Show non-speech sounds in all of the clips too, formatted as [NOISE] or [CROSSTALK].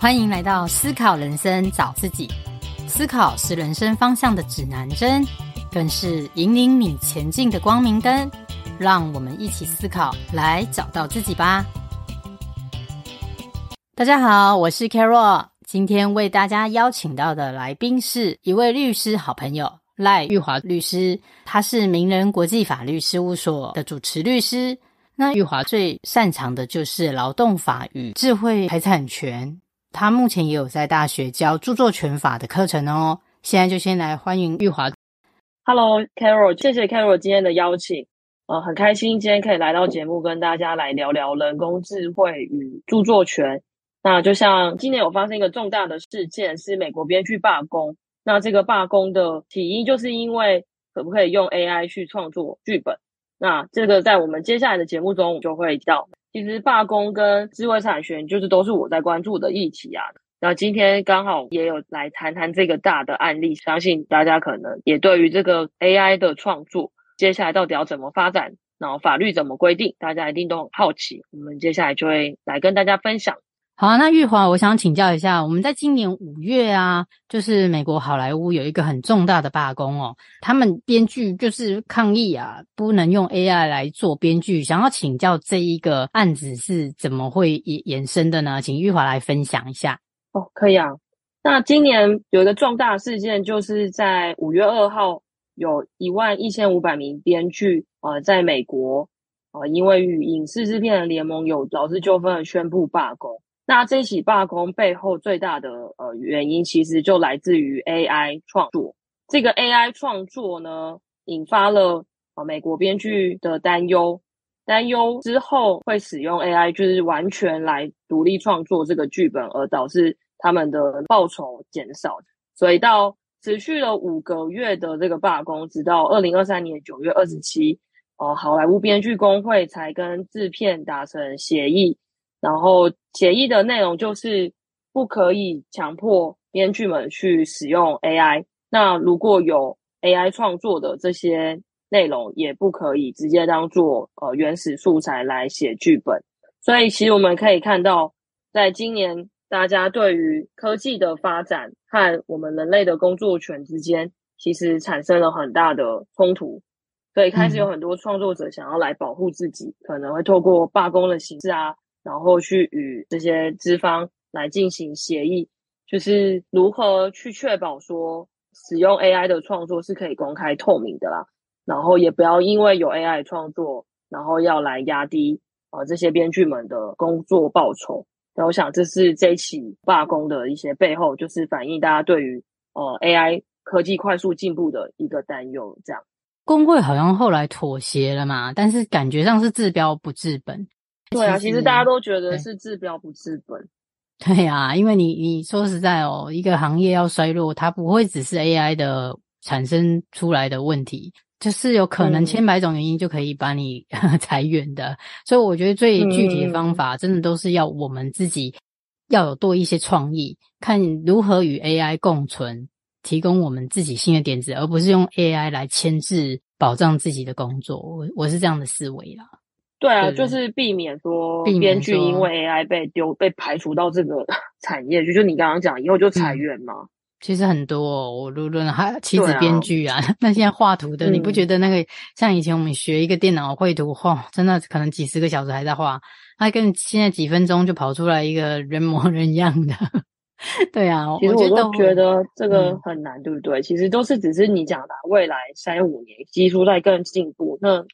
欢迎来到思考人生，找自己。思考是人生方向的指南针，更是引领你前进的光明灯。让我们一起思考，来找到自己吧。大家好，我是 Carol，今天为大家邀请到的来宾是一位律师好朋友赖玉华律师，他是名人国际法律事务所的主持律师。那玉华最擅长的就是劳动法与智慧财产权，他目前也有在大学教著作权法的课程哦。现在就先来欢迎玉华。Hello，Carol，谢谢 Carol 今天的邀请，呃，很开心今天可以来到节目跟大家来聊聊人工智慧与著作权。那就像今年有发生一个重大的事件，是美国编剧罢工。那这个罢工的起因就是因为可不可以用 AI 去创作剧本。那这个在我们接下来的节目中就会到，其实罢工跟智慧产权就是都是我在关注的议题啊。那今天刚好也有来谈谈这个大的案例，相信大家可能也对于这个 AI 的创作，接下来到底要怎么发展，然后法律怎么规定，大家一定都很好奇。我们接下来就会来跟大家分享。好啊，那玉华，我想请教一下，我们在今年五月啊，就是美国好莱坞有一个很重大的罢工哦，他们编剧就是抗议啊，不能用 AI 来做编剧，想要请教这一个案子是怎么会延延伸的呢？请玉华来分享一下。哦，可以啊。那今年有一个重大事件，就是在五月二号，有一万一千五百名编剧呃，在美国呃，因为与影视制片人联盟有劳资纠纷而宣布罢工。那这起罢工背后最大的呃原因，其实就来自于 AI 创作。这个 AI 创作呢，引发了呃美国编剧的担忧，担忧之后会使用 AI，就是完全来独立创作这个剧本，而导致他们的报酬减少。所以到持续了五个月的这个罢工，直到二零二三年九月二十七，呃，好莱坞编剧工会才跟制片达成协议。然后协议的内容就是不可以强迫编剧们去使用 AI。那如果有 AI 创作的这些内容，也不可以直接当做呃原始素材来写剧本。所以，其实我们可以看到，在今年大家对于科技的发展和我们人类的工作权之间，其实产生了很大的冲突。所以，开始有很多创作者想要来保护自己，嗯、可能会透过罢工的形式啊。然后去与这些资方来进行协议，就是如何去确保说使用 AI 的创作是可以公开透明的啦。然后也不要因为有 AI 创作，然后要来压低呃这些编剧们的工作报酬。那我想这是这起罢工的一些背后，就是反映大家对于呃 AI 科技快速进步的一个担忧。这样，工会好像后来妥协了嘛，但是感觉上是治标不治本。对啊，其实大家都觉得是治标不治本。[LAUGHS] 对啊，因为你你说实在哦，一个行业要衰落，它不会只是 AI 的产生出来的问题，就是有可能千百种原因就可以把你、嗯、裁员的。所以我觉得最具体的方法，真的都是要我们自己要有多一些创意，看如何与 AI 共存，提供我们自己新的点子，而不是用 AI 来牵制保障自己的工作。我我是这样的思维啦。对啊，就是避免说编剧因为 AI 被丢被排除到这个 [LAUGHS] 产业去，就你刚刚讲以后就裁员嘛。嗯、其实很多、哦，我论论还妻子编剧啊，啊 [LAUGHS] 那现在画图的，你不觉得那个、嗯、像以前我们学一个电脑绘图，嚯，真的可能几十个小时还在画，那跟现在几分钟就跑出来一个人模人样的。[LAUGHS] 对啊，其实我都觉得这个很难，嗯、对不对？其实都是只是你讲的未来三五年技术在更进步，那。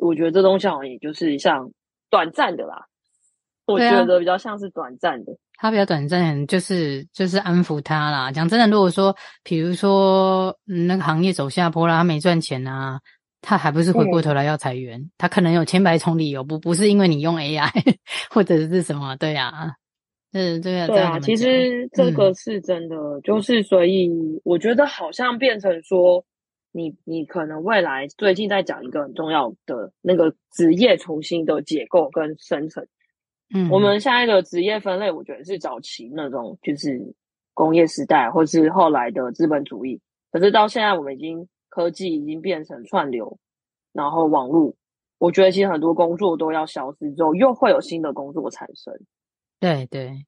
我觉得这东西好像也就是像短暂的啦，我觉得比较像是短暂的。它比较短暂，就是就是安抚他啦。讲真的，如果说，比如说，嗯，那个行业走下坡啦，他没赚钱啊，他还不是回过头来要裁员？嗯、他可能有千百种理由，不不是因为你用 AI [LAUGHS] 或者是什么？对呀、啊，是这个对啊。其实这个是真的，嗯、就是所以我觉得好像变成说。你你可能未来最近在讲一个很重要的那个职业重新的解构跟生成，嗯，我们现在的职业分类，我觉得是早期那种就是工业时代，或是后来的资本主义。可是到现在，我们已经科技已经变成串流，然后网络，我觉得其实很多工作都要消失之后，又会有新的工作产生。对对，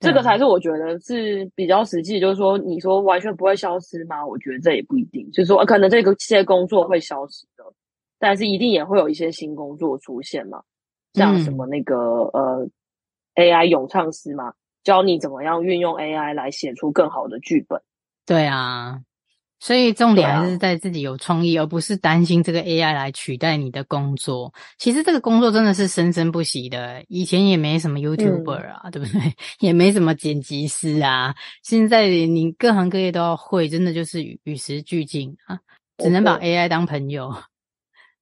这个才是我觉得是比较实际。就是说，你说完全不会消失吗？我觉得这也不一定。就是说，可能这个些工作会消失的，但是一定也会有一些新工作出现嘛。像什么那个、嗯、呃 AI 咏唱师嘛，教你怎么样运用 AI 来写出更好的剧本。对啊。所以重点还是在自己有创意，啊、而不是担心这个 AI 来取代你的工作。其实这个工作真的是生生不息的，以前也没什么 YouTuber 啊，嗯、对不对？[LAUGHS] 也没什么剪辑师啊。现在你各行各业都要会，真的就是与与时俱进啊，只能把 AI 当朋友。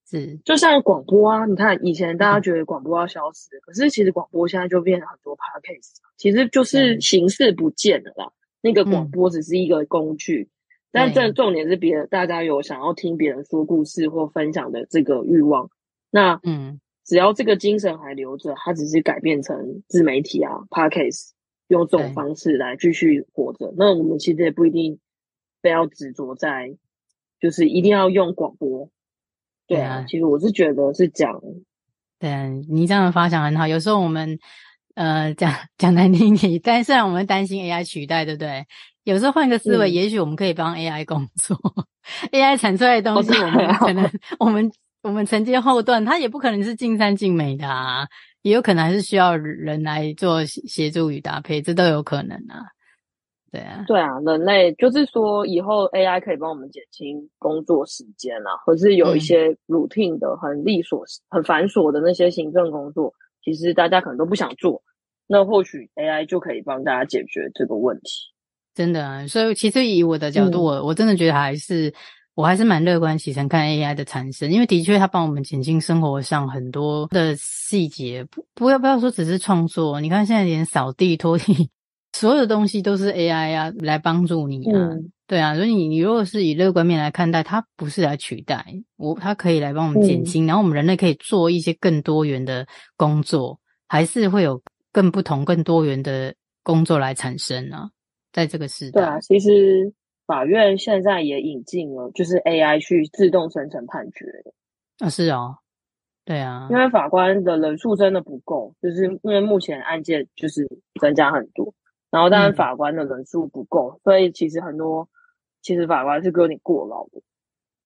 是，就像广播啊，你看以前大家觉得广播要消失，嗯、可是其实广播现在就变成很多 Podcast，其实就是形式不见了啦。嗯、那个广播只是一个工具。但这重点是别人，大家有想要听别人说故事或分享的这个欲望。那嗯，只要这个精神还留着，它只是改变成自媒体啊，Podcast，用这种方式来继续活着。那我们其实也不一定非要执着在，就是一定要用广播。对啊，其实我是觉得是讲，对你这样的发想很好。有时候我们呃讲讲难听点，但虽然我们担心 AI 取代，对不对？有时候换个思维，嗯、也许我们可以帮 AI 工作。[LAUGHS] AI 产出来的东西，我们可能我们我们承接后段，它也不可能是尽善尽美的啊，也有可能还是需要人来做协助与搭配，这都有可能啊。对啊，对啊，人类就是说，以后 AI 可以帮我们减轻工作时间啊，或是有一些 routine 的很利索、很繁琐的那些行政工作，其实大家可能都不想做，那或许 AI 就可以帮大家解决这个问题。真的啊，所以其实以我的角度，我、嗯、我真的觉得还是我还是蛮乐观其成看 AI 的产生，因为的确它帮我们减轻生活上很多的细节。不不要不要说只是创作，你看现在连扫地拖地，所有的东西都是 AI 啊来帮助你啊。嗯、对啊，所以你你如果是以乐观面来看待，它不是来取代我，它可以来帮我们减轻，嗯、然后我们人类可以做一些更多元的工作，还是会有更不同、更多元的工作来产生啊。在这个时代，对啊，其实法院现在也引进了，就是 AI 去自动生成判决啊，是哦，对啊，因为法官的人数真的不够，就是因为目前案件就是增加很多，然后当然法官的人数不够，嗯、所以其实很多其实法官是有点过劳的。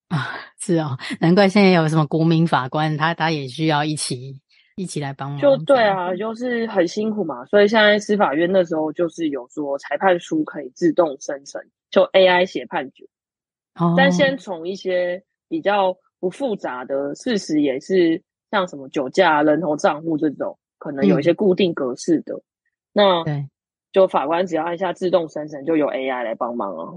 啊，[LAUGHS] 是哦，难怪现在有什么国民法官，他他也需要一起。一起来帮忙，就对啊，就是很辛苦嘛。所以现在司法院那时候就是有说裁判书可以自动生成，就 AI 写判决。哦，但先从一些比较不复杂的事实，也是像什么酒驾、人头账户这种，可能有一些固定格式的。嗯、那对，就法官只要按下自动生成，就有 AI 来帮忙啊。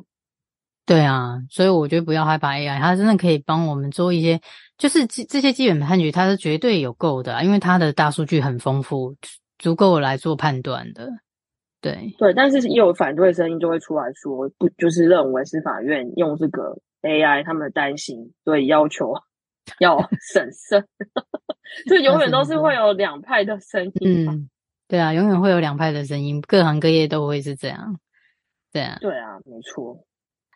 对啊，所以我觉得不要害怕 AI，它真的可以帮我们做一些。就是这这些基本判决，它是绝对有够的，因为它的大数据很丰富，足够来做判断的。对对，但是也有反对声音就会出来说，不就是认为是法院用这个 AI，他们担心，所以要求要审慎，[LAUGHS] 就永远都是会有两派的声音。嗯，对啊，永远会有两派的声音，各行各业都会是这样。对啊，对啊，没错。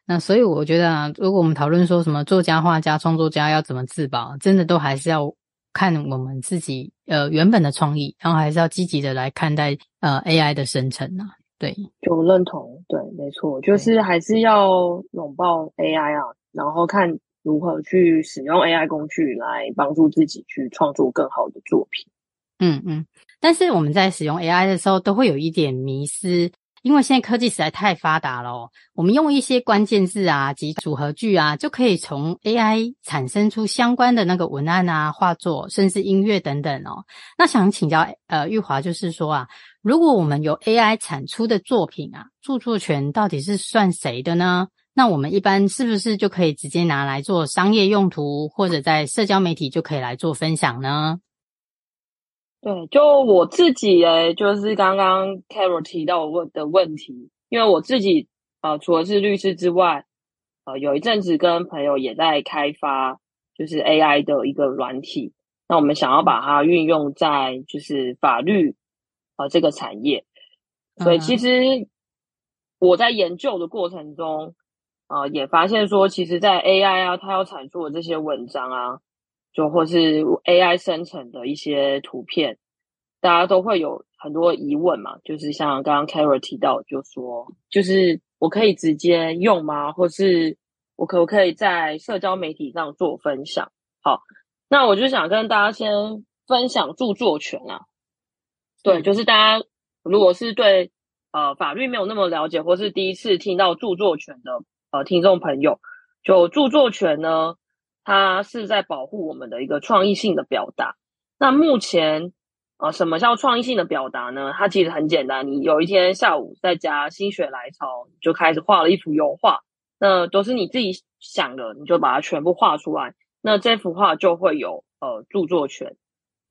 那所以我觉得啊，如果我们讨论说什么作家、画家、创作家要怎么自保，真的都还是要看我们自己呃原本的创意，然后还是要积极的来看待呃 AI 的生成啊。对，就认同，对，没错，就是还是要拥抱 AI 啊，然后看如何去使用 AI 工具来帮助自己去创作更好的作品。嗯嗯，但是我们在使用 AI 的时候，都会有一点迷思。因为现在科技实在太发达了哦，我们用一些关键字啊及组合句啊，就可以从 AI 产生出相关的那个文案啊、画作，甚至音乐等等哦。那想请教呃玉华，就是说啊，如果我们有 AI 产出的作品啊，著作权到底是算谁的呢？那我们一般是不是就可以直接拿来做商业用途，或者在社交媒体就可以来做分享呢？对，就我自己诶，就是刚刚 Carol 提到问的问题，因为我自己呃，除了是律师之外，呃，有一阵子跟朋友也在开发，就是 AI 的一个软体，那我们想要把它运用在就是法律呃这个产业，所以其实我在研究的过程中，呃，也发现说，其实，在 AI 啊，它要产出的这些文章啊。就或是 AI 生成的一些图片，大家都会有很多疑问嘛，就是像刚刚 Carol 提到，就说就是我可以直接用吗？或是我可不可以在社交媒体上做分享？好，那我就想跟大家先分享著作权啊。对，就是大家如果是对呃法律没有那么了解，或是第一次听到著作权的呃听众朋友，就著作权呢，它是在保护我们的一个创意性的表达。那目前。啊，什么叫创意性的表达呢？它其实很简单，你有一天下午在家心血来潮，就开始画了一幅油画，那都是你自己想的，你就把它全部画出来，那这幅画就会有呃著作权。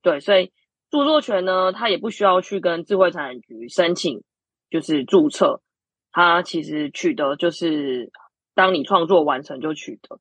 对，所以著作权呢，它也不需要去跟智慧财产局申请，就是注册，它其实取得就是当你创作完成就取得。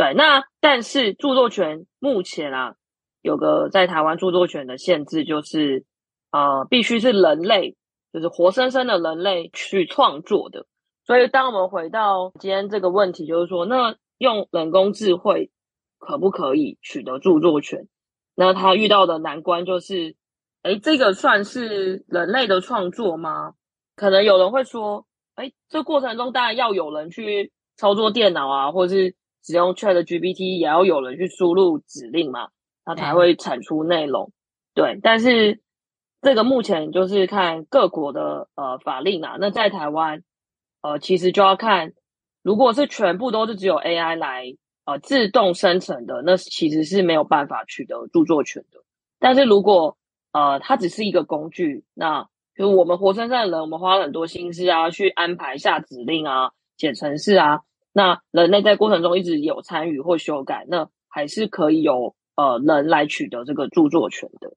对，那但是著作权目前啊。有个在台湾著作权的限制，就是呃，必须是人类，就是活生生的人类去创作的。所以，当我们回到今天这个问题，就是说，那用人工智慧可不可以取得著作权？那他遇到的难关就是，哎，这个算是人类的创作吗？可能有人会说，哎，这过程中当然要有人去操作电脑啊，或者是使用 ChatGPT，也要有人去输入指令嘛。它才会产出内容，对。但是这个目前就是看各国的呃法令啊。那在台湾，呃，其实就要看，如果是全部都是只有 AI 来呃自动生成的，那其实是没有办法取得著作权的。但是如果呃它只是一个工具，那就是我们活生生的人，我们花了很多心思啊，去安排下指令啊、写程式啊，那人类在过程中一直有参与或修改，那还是可以有。呃，人来取得这个著作权的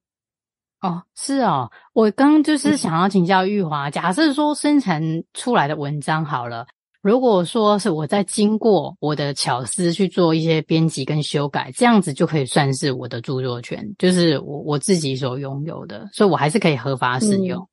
哦，是哦。我刚刚就是想要请教玉华，嗯、假设说生成出来的文章好了，如果说是我在经过我的巧思去做一些编辑跟修改，这样子就可以算是我的著作权，就是我我自己所拥有的，所以我还是可以合法使用。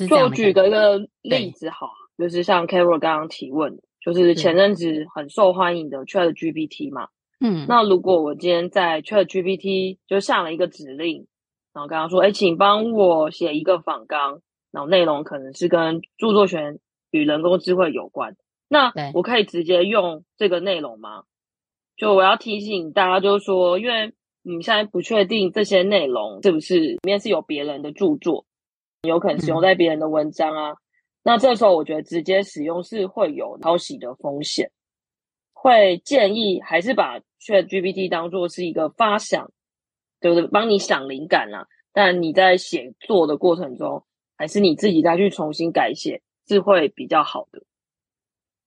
嗯、就举个一个例子好，就是像 Carol 刚刚提问，就是前阵子很受欢迎的 ChatGPT 嘛。嗯，那如果我今天在 ChatGPT 就下了一个指令，然后跟他说，哎，请帮我写一个访纲，然后内容可能是跟著作权与人工智慧有关，那我可以直接用这个内容吗？就我要提醒大家，就是说，因为你现在不确定这些内容是不是里面是有别人的著作，有可能使用在别人的文章啊，嗯、那这时候我觉得直接使用是会有抄袭的风险。会建议还是把 ChatGPT 当做是一个发想，对不对？帮你想灵感啊。但你在写作的过程中，还是你自己再去重新改写，是会比较好的。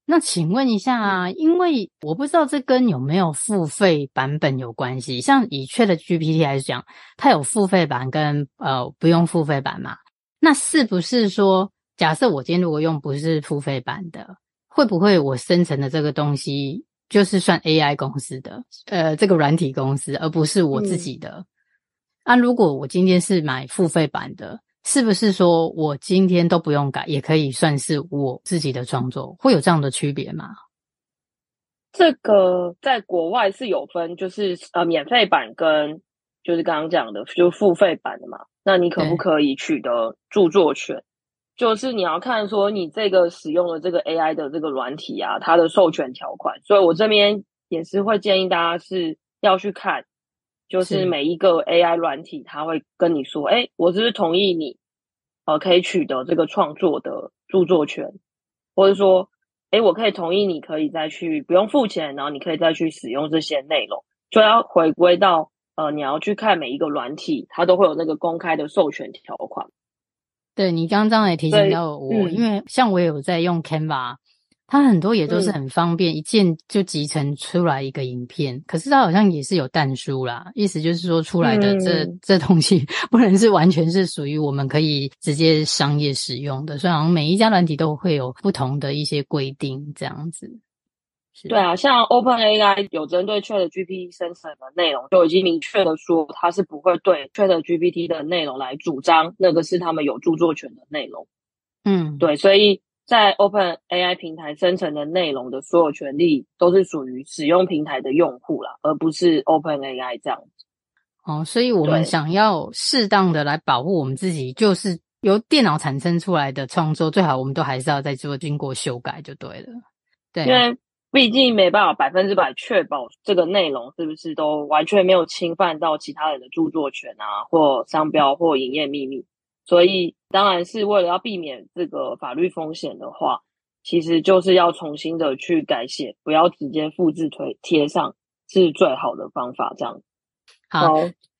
那请问一下啊，因为我不知道这跟有没有付费版本有关系。像以 ChatGPT 来讲，它有付费版跟呃不用付费版嘛？那是不是说，假设我今天如果用不是付费版的，会不会我生成的这个东西？就是算 AI 公司的，呃，这个软体公司，而不是我自己的。嗯、啊，如果我今天是买付费版的，是不是说我今天都不用改，也可以算是我自己的创作？会有这样的区别吗？这个在国外是有分，就是呃，免费版跟就是刚刚讲的，就是付费版的嘛。那你可不可以取得著作权？就是你要看说你这个使用的这个 AI 的这个软体啊，它的授权条款。所以我这边也是会建议大家是要去看，就是每一个 AI 软体，它会跟你说，哎，我是不是同意你，呃，可以取得这个创作的著作权，或者说，哎，我可以同意你可以再去不用付钱，然后你可以再去使用这些内容，就要回归到呃，你要去看每一个软体，它都会有那个公开的授权条款。对，你刚刚也提醒到我，嗯、因为像我也有在用 Canva，它很多也都是很方便，嗯、一键就集成出来一个影片。可是它好像也是有但书啦，意思就是说出来的这、嗯、这东西 [LAUGHS] 不能是完全是属于我们可以直接商业使用的，所以好像每一家软体都会有不同的一些规定这样子。对啊，像 OpenAI 有针对 ChatGPT 生成的内容，就已经明确的说，它是不会对 ChatGPT 的内容来主张那个是他们有著作权的内容。嗯，对，所以在 OpenAI 平台生成的内容的所有权利都是属于使用平台的用户啦，而不是 OpenAI 这样子。哦，所以我们想要适当的来保护我们自己，就是由电脑产生出来的创作，最好我们都还是要再做经过修改就对了。对，因为毕竟没办法百分之百确保这个内容是不是都完全没有侵犯到其他人的著作权啊，或商标或营业秘密，所以当然是为了要避免这个法律风险的话，其实就是要重新的去改写，不要直接复制推贴上是最好的方法，这样。好，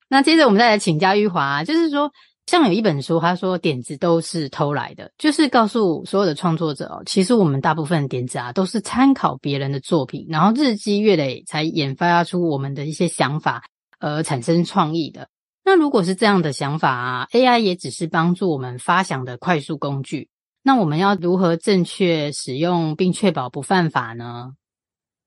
那接着我们再来请教玉华，就是说，像有一本书，他说点子都是偷来的，就是告诉所有的创作者哦，其实我们大部分点子啊，都是参考别人的作品，然后日积月累才研发出我们的一些想法而产生创意的。那如果是这样的想法啊，AI 也只是帮助我们发想的快速工具。那我们要如何正确使用并确保不犯法呢？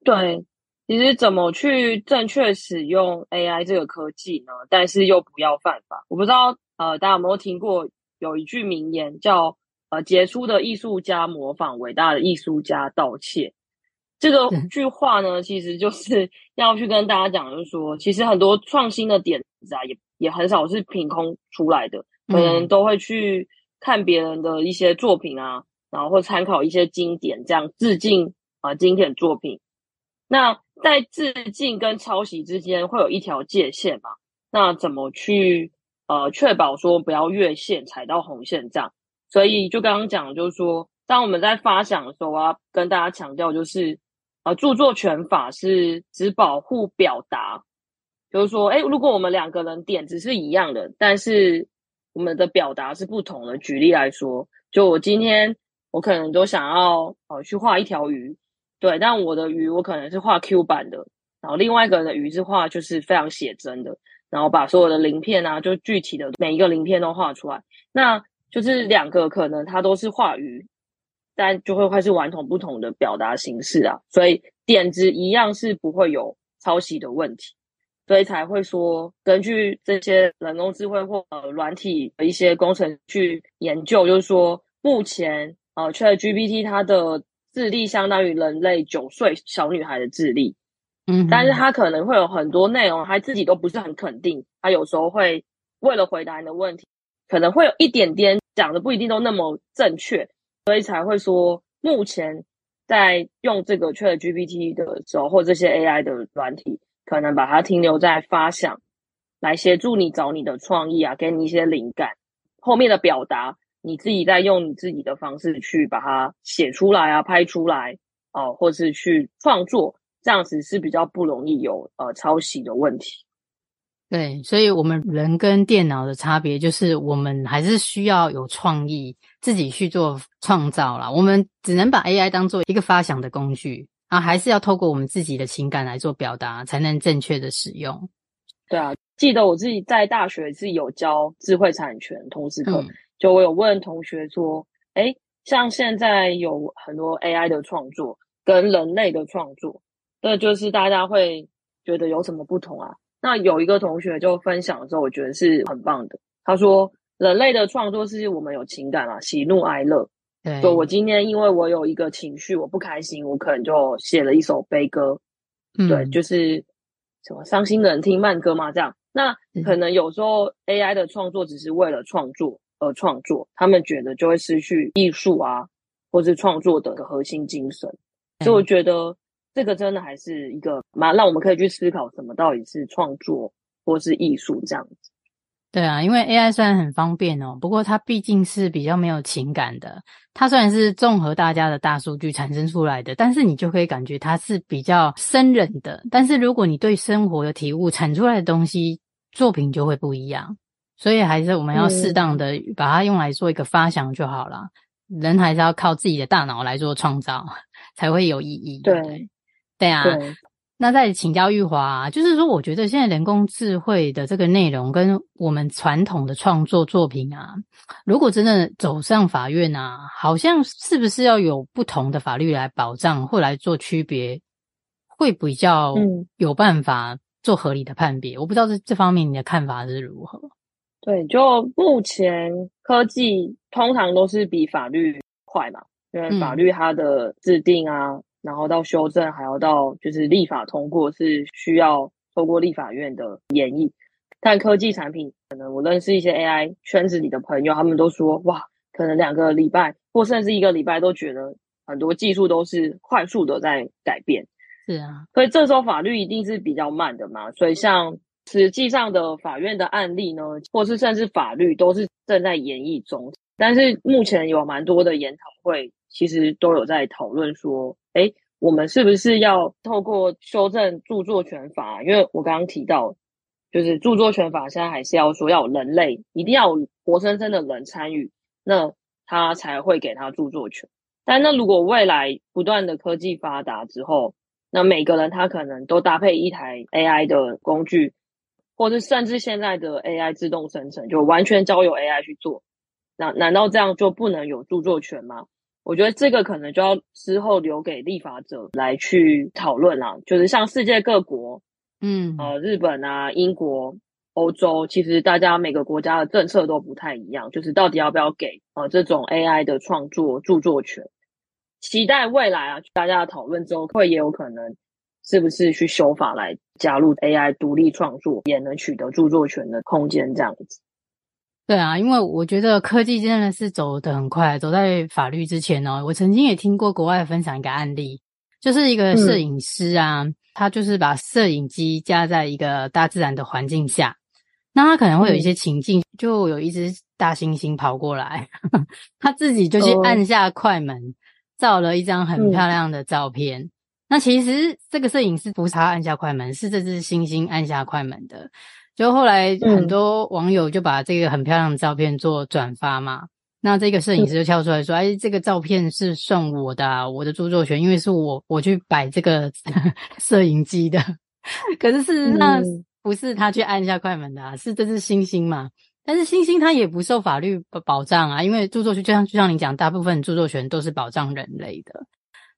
对。其实怎么去正确使用 AI 这个科技呢？但是又不要犯法。我不知道呃，大家有没有听过有一句名言叫“呃，杰出的艺术家模仿伟大的艺术家盗窃”。这个句话呢，其实就是要去跟大家讲，就是说，其实很多创新的点子啊，也也很少是凭空出来的，可能都会去看别人的一些作品啊，然后会参考一些经典，这样致敬啊、呃、经典作品。那在致敬跟抄袭之间会有一条界限嘛？那怎么去呃确保说不要越线踩到红线这样？所以就刚刚讲，就是说，当我们在发想的时候，我要跟大家强调，就是呃著作权法是只保护表达，就是说，哎如果我们两个人点子是一样的，但是我们的表达是不同的。举例来说，就我今天我可能都想要呃去画一条鱼。对，但我的鱼我可能是画 Q 版的，然后另外一个人的鱼是画就是非常写真的，然后把所有的鳞片啊，就具体的每一个鳞片都画出来，那就是两个可能它都是画鱼，但就会会是完全不同的表达形式啊，所以点子一样是不会有抄袭的问题，所以才会说根据这些人工智慧或呃软体的一些工程去研究，就是说目前呃 ChatGPT 它的。智力相当于人类九岁小女孩的智力，嗯，但是他可能会有很多内容，他自己都不是很肯定。他有时候会为了回答你的问题，可能会有一点点讲的不一定都那么正确，所以才会说，目前在用这个 ChatGPT 的时候，或这些 AI 的软体，可能把它停留在发想，来协助你找你的创意啊，给你一些灵感，后面的表达。你自己在用你自己的方式去把它写出来啊，拍出来哦、或是去创作，这样子是比较不容易有呃抄袭的问题。对，所以我们人跟电脑的差别就是，我们还是需要有创意，自己去做创造啦。我们只能把 AI 当做一个发想的工具啊，还是要透过我们自己的情感来做表达，才能正确的使用。对啊，记得我自己在大学是有教智慧产权通识课。嗯就我有问同学说，哎，像现在有很多 AI 的创作跟人类的创作，那就是大家会觉得有什么不同啊？那有一个同学就分享的时候，我觉得是很棒的。他说，人类的创作是我们有情感啊，喜怒哀乐。对，所以我今天因为我有一个情绪，我不开心，我可能就写了一首悲歌。嗯，对，就是什么伤心的人听慢歌嘛，这样。那可能有时候 AI 的创作只是为了创作。而，创作，他们觉得就会失去艺术啊，或是创作的核心精神。所以我觉得这个真的还是一个蛮让我们可以去思考，什么到底是创作或是艺术这样子。对啊，因为 AI 虽然很方便哦，不过它毕竟是比较没有情感的。它虽然是综合大家的大数据产生出来的，但是你就可以感觉它是比较生人的。但是如果你对生活的体悟产出来的东西，作品就会不一样。所以还是我们要适当的把它用来做一个发想就好了。嗯、人还是要靠自己的大脑来做创造，[LAUGHS] 才会有意义。对，对啊。对，那再请教玉华，就是说，我觉得现在人工智慧的这个内容跟我们传统的创作作品啊，如果真的走上法院啊，好像是不是要有不同的法律来保障或来做区别，会比较有办法做合理的判别？嗯、我不知道这这方面你的看法是如何？对，就目前科技通常都是比法律快嘛，因为法律它的制定啊，嗯、然后到修正，还要到就是立法通过，是需要透过立法院的演绎。但科技产品，可能我认识一些 AI 圈子里的朋友，他们都说，哇，可能两个礼拜或甚至一个礼拜都觉得很多技术都是快速的在改变。是啊，所以这时候法律一定是比较慢的嘛。所以像实际上的法院的案例呢，或是甚至法律都是正在演绎中。但是目前有蛮多的研讨会，其实都有在讨论说，诶，我们是不是要透过修正著作权法？因为我刚刚提到。就是著作权法现在还是要说要有人类，一定要有活生生的人参与，那他才会给他著作权。但那如果未来不断的科技发达之后，那每个人他可能都搭配一台 AI 的工具，或是甚至现在的 AI 自动生成，就完全交由 AI 去做，那难道这样就不能有著作权吗？我觉得这个可能就要之后留给立法者来去讨论啦。就是像世界各国。嗯，呃，日本啊，英国、欧洲，其实大家每个国家的政策都不太一样，就是到底要不要给呃这种 AI 的创作著作权？期待未来啊，大家的讨论之后，会也有可能是不是去修法来加入 AI 独立创作也能取得著作权的空间这样子。对啊，因为我觉得科技真的是走得很快，走在法律之前哦。我曾经也听过国外分享一个案例，就是一个摄影师啊。嗯他就是把摄影机架在一个大自然的环境下，那他可能会有一些情境，就有一只大猩猩跑过来，[LAUGHS] 他自己就去按下快门，照了一张很漂亮的照片。那其实这个摄影师不是他按下快门，是这只猩猩按下快门的。就后来很多网友就把这个很漂亮的照片做转发嘛。那这个摄影师就跳出来说：“哎，这个照片是算我的啊，我的著作权，因为是我我去摆这个 [LAUGHS] 摄影机的。可是事实上不是他去按一下快门的啊，是这只猩猩嘛？但是猩猩它也不受法律保障啊，因为著作权就像就像你讲，大部分著作权都是保障人类的，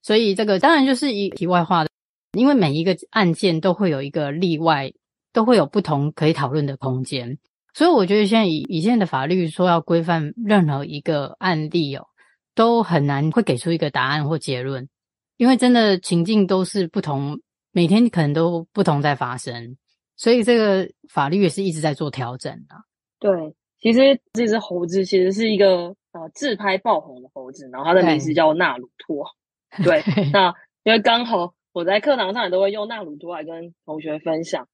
所以这个当然就是一题外话的，因为每一个案件都会有一个例外，都会有不同可以讨论的空间。”所以我觉得现在以以现在的法律说要规范任何一个案例哦，都很难会给出一个答案或结论，因为真的情境都是不同，每天可能都不同在发生，所以这个法律也是一直在做调整的。对，其实这只猴子其实是一个呃自拍爆红的猴子，然后它的名字叫纳鲁托。[LAUGHS] 对，[LAUGHS] 对那因为刚好我在课堂上也都会用纳鲁托来跟同学分享。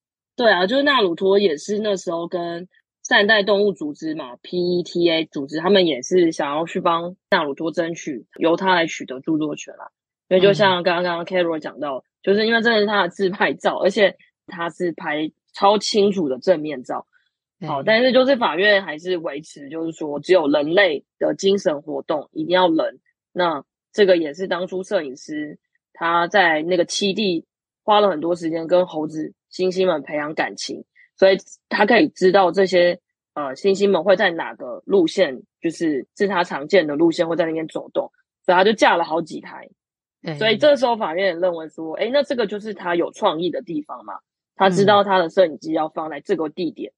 对啊，就是纳鲁托也是那时候跟。善待动物组织嘛，PETA 组织，他们也是想要去帮纳鲁托争取由他来取得著作权啦。因为就像刚刚 Carol 讲到，嗯、就是因为这是他的自拍照，而且他是拍超清楚的正面照。嗯、好，但是就是法院还是维持，就是说只有人类的精神活动一定要人。那这个也是当初摄影师他在那个七地花了很多时间跟猴子、猩猩们培养感情。所以他可以知道这些呃猩猩们会在哪个路线，就是是他常见的路线，会在那边走动，所以他就架了好几台。嗯、所以这时候法院也认为说，哎，那这个就是他有创意的地方嘛。他知道他的摄影机要放在这个地点，嗯、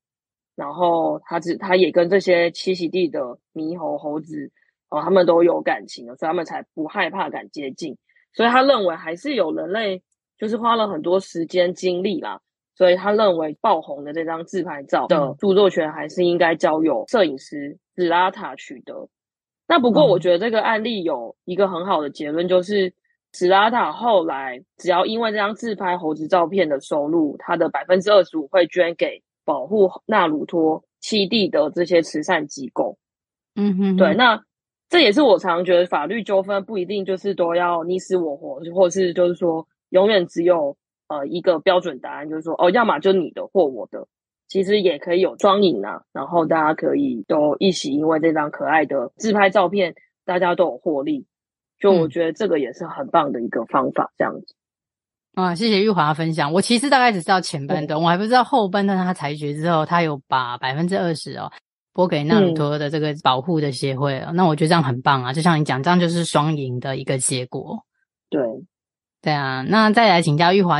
然后他只他也跟这些栖息地的猕猴、猴子哦、呃，他们都有感情的，所以他们才不害怕敢接近。所以他认为还是有人类就是花了很多时间精力啦。所以他认为爆红的这张自拍照的著作权还是应该交由摄影师紫拉塔取得。那不过我觉得这个案例有一个很好的结论，就是紫拉塔后来只要因为这张自拍猴子照片的收入，他的百分之二十五会捐给保护纳鲁托七地的这些慈善机构。嗯哼，对，那这也是我常觉得法律纠纷不一定就是都要你死我活，或是就是说永远只有。呃，一个标准答案就是说，哦，要么就你的或我的，其实也可以有双赢啊。然后大家可以都一起，因为这张可爱的自拍照片，大家都有获利。就我觉得这个也是很棒的一个方法，这样子。嗯、啊，谢谢玉华分享。我其实大概只知道前半段，嗯、我还不知道后半段。他裁决之后，他有把百分之二十哦拨给纳鲁托的这个保护的协会、哦嗯、那我觉得这样很棒啊，就像你讲，这样就是双赢的一个结果。对，对啊。那再来请教玉华。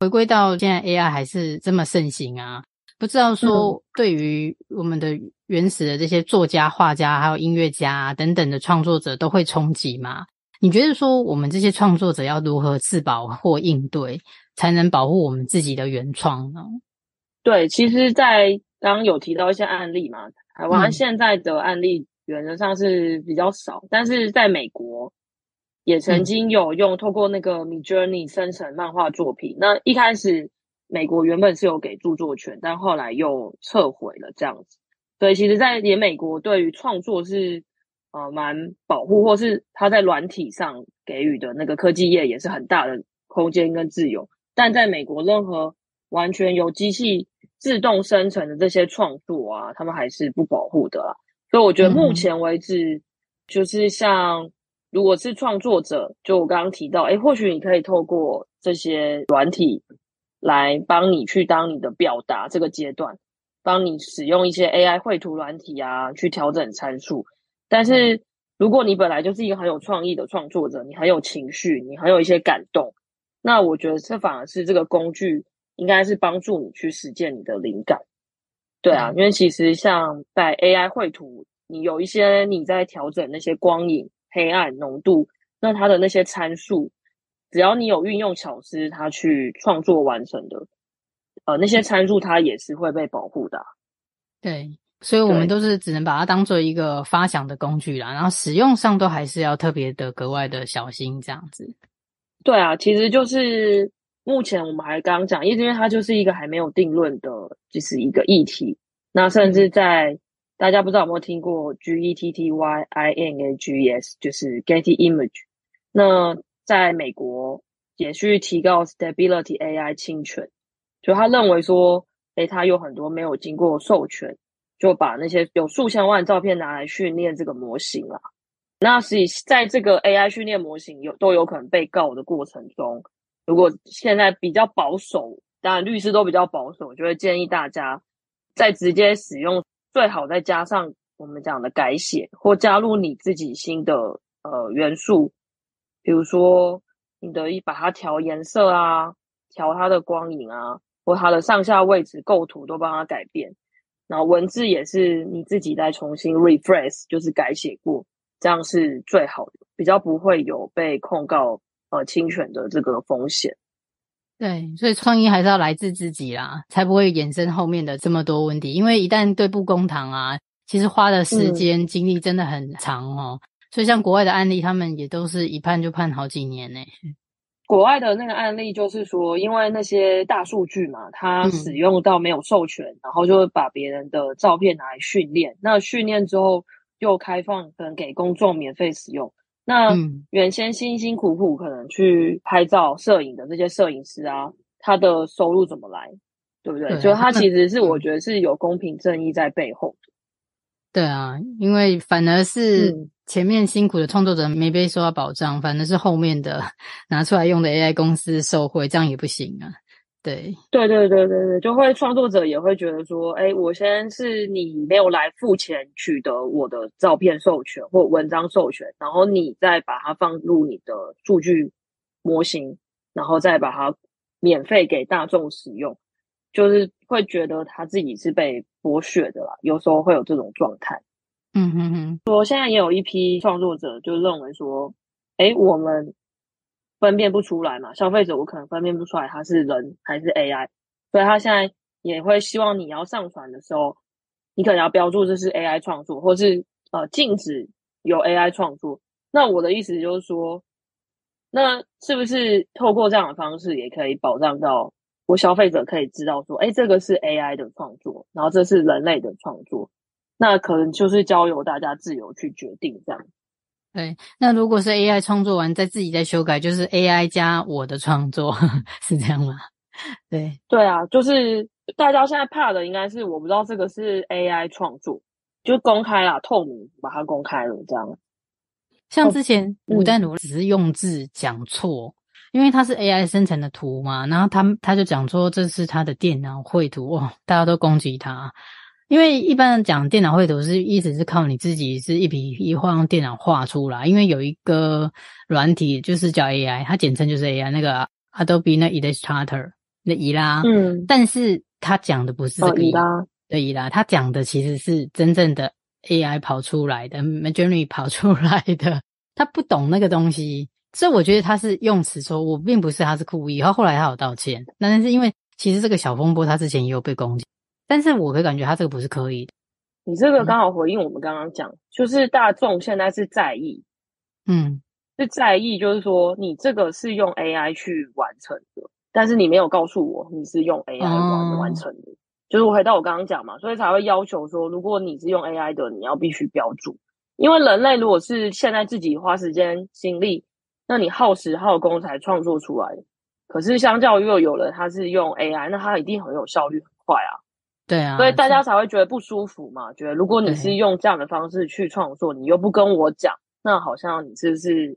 回归到现在，AI 还是这么盛行啊？不知道说对于我们的原始的这些作家、画家，还有音乐家等等的创作者，都会冲击吗？你觉得说我们这些创作者要如何自保或应对，才能保护我们自己的原创呢？对，其实，在刚刚有提到一些案例嘛，台湾现在的案例原则上是比较少，嗯、但是在美国也曾经有用透过那个 Midjourney 生成漫画作品。嗯、那一开始美国原本是有给著作权，但后来又撤回了这样子。所以其实，在连美国对于创作是呃蛮保护，或是它在软体上给予的那个科技业也是很大的空间跟自由，但在美国任何完全由机器自动生成的这些创作啊，他们还是不保护的啦。所以我觉得目前为止，就是像如果是创作者，就我刚刚提到，诶，或许你可以透过这些软体来帮你去当你的表达这个阶段，帮你使用一些 AI 绘图软体啊，去调整参数。但是如果你本来就是一个很有创意的创作者，你很有情绪，你很有一些感动，那我觉得这反而是这个工具。应该是帮助你去实践你的灵感，对啊，因为其实像在 AI 绘图，你有一些你在调整那些光影、黑暗、浓度，那它的那些参数，只要你有运用巧思，它去创作完成的，呃，那些参数它也是会被保护的啊。对，所以我们都是只能把它当做一个发想的工具啦，然后使用上都还是要特别的格外的小心，这样子。对啊，其实就是。目前我们还刚刚讲，因为它就是一个还没有定论的，就是一个议题。那甚至在大家不知道有没有听过 Getty Images，就是 Getty Image。那在美国也去提告 Stability AI 侵权，就他认为说，诶，他有很多没有经过授权，就把那些有数千万照片拿来训练这个模型了。那所以在这个 AI 训练模型有都有可能被告的过程中。如果现在比较保守，当然律师都比较保守，就会建议大家在直接使用，最好再加上我们讲的改写或加入你自己新的呃元素，比如说你的一把它调颜色啊，调它的光影啊，或它的上下位置构图都帮它改变，然后文字也是你自己再重新 refresh，就是改写过，这样是最好的，比较不会有被控告。呃，侵权的这个风险，对，所以创意还是要来自自己啦，才不会衍生后面的这么多问题。因为一旦对簿公堂啊，其实花的时间、嗯、精力真的很长哦。所以像国外的案例，他们也都是一判就判好几年呢。国外的那个案例就是说，因为那些大数据嘛，它使用到没有授权，嗯、然后就会把别人的照片拿来训练，那训练之后又开放，可能给公众免费使用。那原先辛辛苦苦可能去拍照、摄影的这些摄影师啊，他的收入怎么来？对不对？就他其实是我觉得是有公平正义在背后。对啊，因为反而是前面辛苦的创作者没被受到保障，反而是后面的 [LAUGHS] 拿出来用的 AI 公司受贿，这样也不行啊。对对对对对对，就会创作者也会觉得说，哎，我先是你没有来付钱取得我的照片授权或文章授权，然后你再把它放入你的数据模型，然后再把它免费给大众使用，就是会觉得他自己是被剥削的啦。有时候会有这种状态。嗯哼哼，说现在也有一批创作者就认为说，哎，我们。分辨不出来嘛，消费者我可能分辨不出来他是人还是 AI，所以他现在也会希望你要上传的时候，你可能要标注这是 AI 创作，或是呃禁止有 AI 创作。那我的意思就是说，那是不是透过这样的方式也可以保障到我消费者可以知道说，哎，这个是 AI 的创作，然后这是人类的创作，那可能就是交由大家自由去决定这样。对，那如果是 AI 创作完再自己再修改，就是 AI 加我的创作，[LAUGHS] 是这样吗？对，对啊，就是大家现在怕的应该是我不知道这个是 AI 创作，就公开啦，透明，把它公开了这样。像之前吴淡如只是用字讲错，嗯、因为他是 AI 生成的图嘛，然后他他就讲说这是他的电脑绘图，哇，大家都攻击他。因为一般讲电脑绘图是一直是靠你自己是一笔一画用电脑画出来，因为有一个软体就是叫 AI，它简称就是 AI，那个 Adobe 那 Illustrator 那伊拉，嗯，但是他讲的不是这个伊拉，对伊拉，他讲的其实是真正的 AI 跑出来的，Midjourney 跑出来的，他不懂那个东西，所以我觉得他是用词说，我并不是他是故意，然后后来他有道歉，那但是因为其实这个小风波他之前也有被攻击。但是我可以感觉他这个不是刻意的。你这个刚好回应我们刚刚讲，嗯、就是大众现在是在意，嗯，是在意，就是说你这个是用 AI 去完成的，但是你没有告诉我你是用 AI 完完成的，哦、就是我回到我刚刚讲嘛，所以才会要求说，如果你是用 AI 的，你要必须标注，因为人类如果是现在自己花时间心力，那你耗时耗工才创作出来，可是相较于有人他是用 AI，那他一定很有效率，很快啊。对啊，所以大家才会觉得不舒服嘛。觉得如果你是用这样的方式去创作，你又不跟我讲，那好像你是不是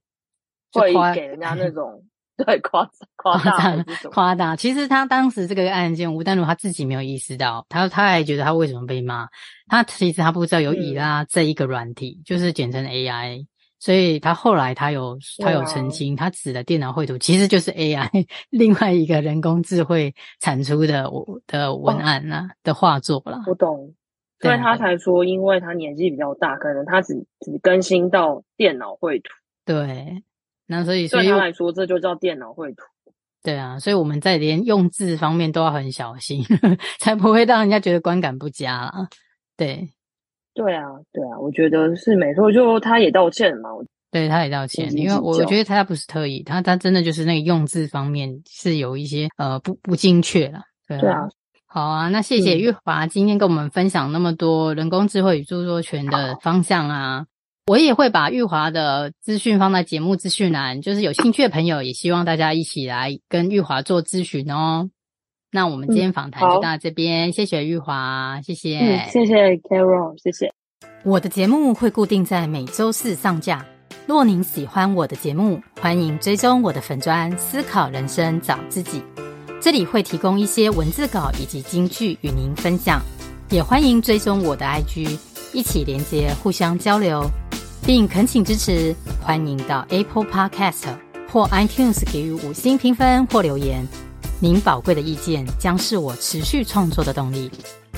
会给人家那种 [LAUGHS] 对夸夸大夸大？其实他当时这个案件，吴丹如他自己没有意识到，他他还觉得他为什么被骂，他其实他不知道有以拉这一个软体，嗯、就是简称 AI。所以他后来他有他有澄清，啊、他指的电脑绘图其实就是 AI [LAUGHS] 另外一个人工智慧产出的的文案呐、啊哦、的画作啦。我懂，所以他才说，因为他年纪比较大，可能他只只更新到电脑绘图。对，那所以所以对他来说，这就叫电脑绘图。对啊，所以我们在连用字方面都要很小心，呵 [LAUGHS] 呵才不会让人家觉得观感不佳啦。对。对啊，对啊，我觉得是没错。就他也道歉嘛，对，他也道歉，因为我觉得他不是特意，他他真的就是那个用字方面是有一些呃不不精确了。对啊，对啊，好啊，那谢谢玉华今天跟我们分享那么多人工智慧与著作权的方向啊，我也会把玉华的资讯放在节目资讯栏，就是有兴趣的朋友也希望大家一起来跟玉华做咨询哦。那我们今天访谈就到这边，嗯、谢谢玉华，谢谢，嗯、谢谢 Carol，谢谢。我的节目会固定在每周四上架。若您喜欢我的节目，欢迎追踪我的粉专思考人生找自己，这里会提供一些文字稿以及金句与您分享。也欢迎追踪我的 IG，一起连接互相交流，并恳请支持。欢迎到 Apple Podcast 或 iTunes 给予五星评分或留言。您宝贵的意见将是我持续创作的动力，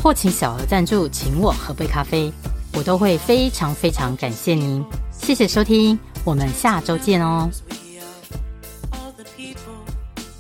或请小额赞助，请我喝杯咖啡，我都会非常非常感谢您。谢谢收听，我们下周见哦。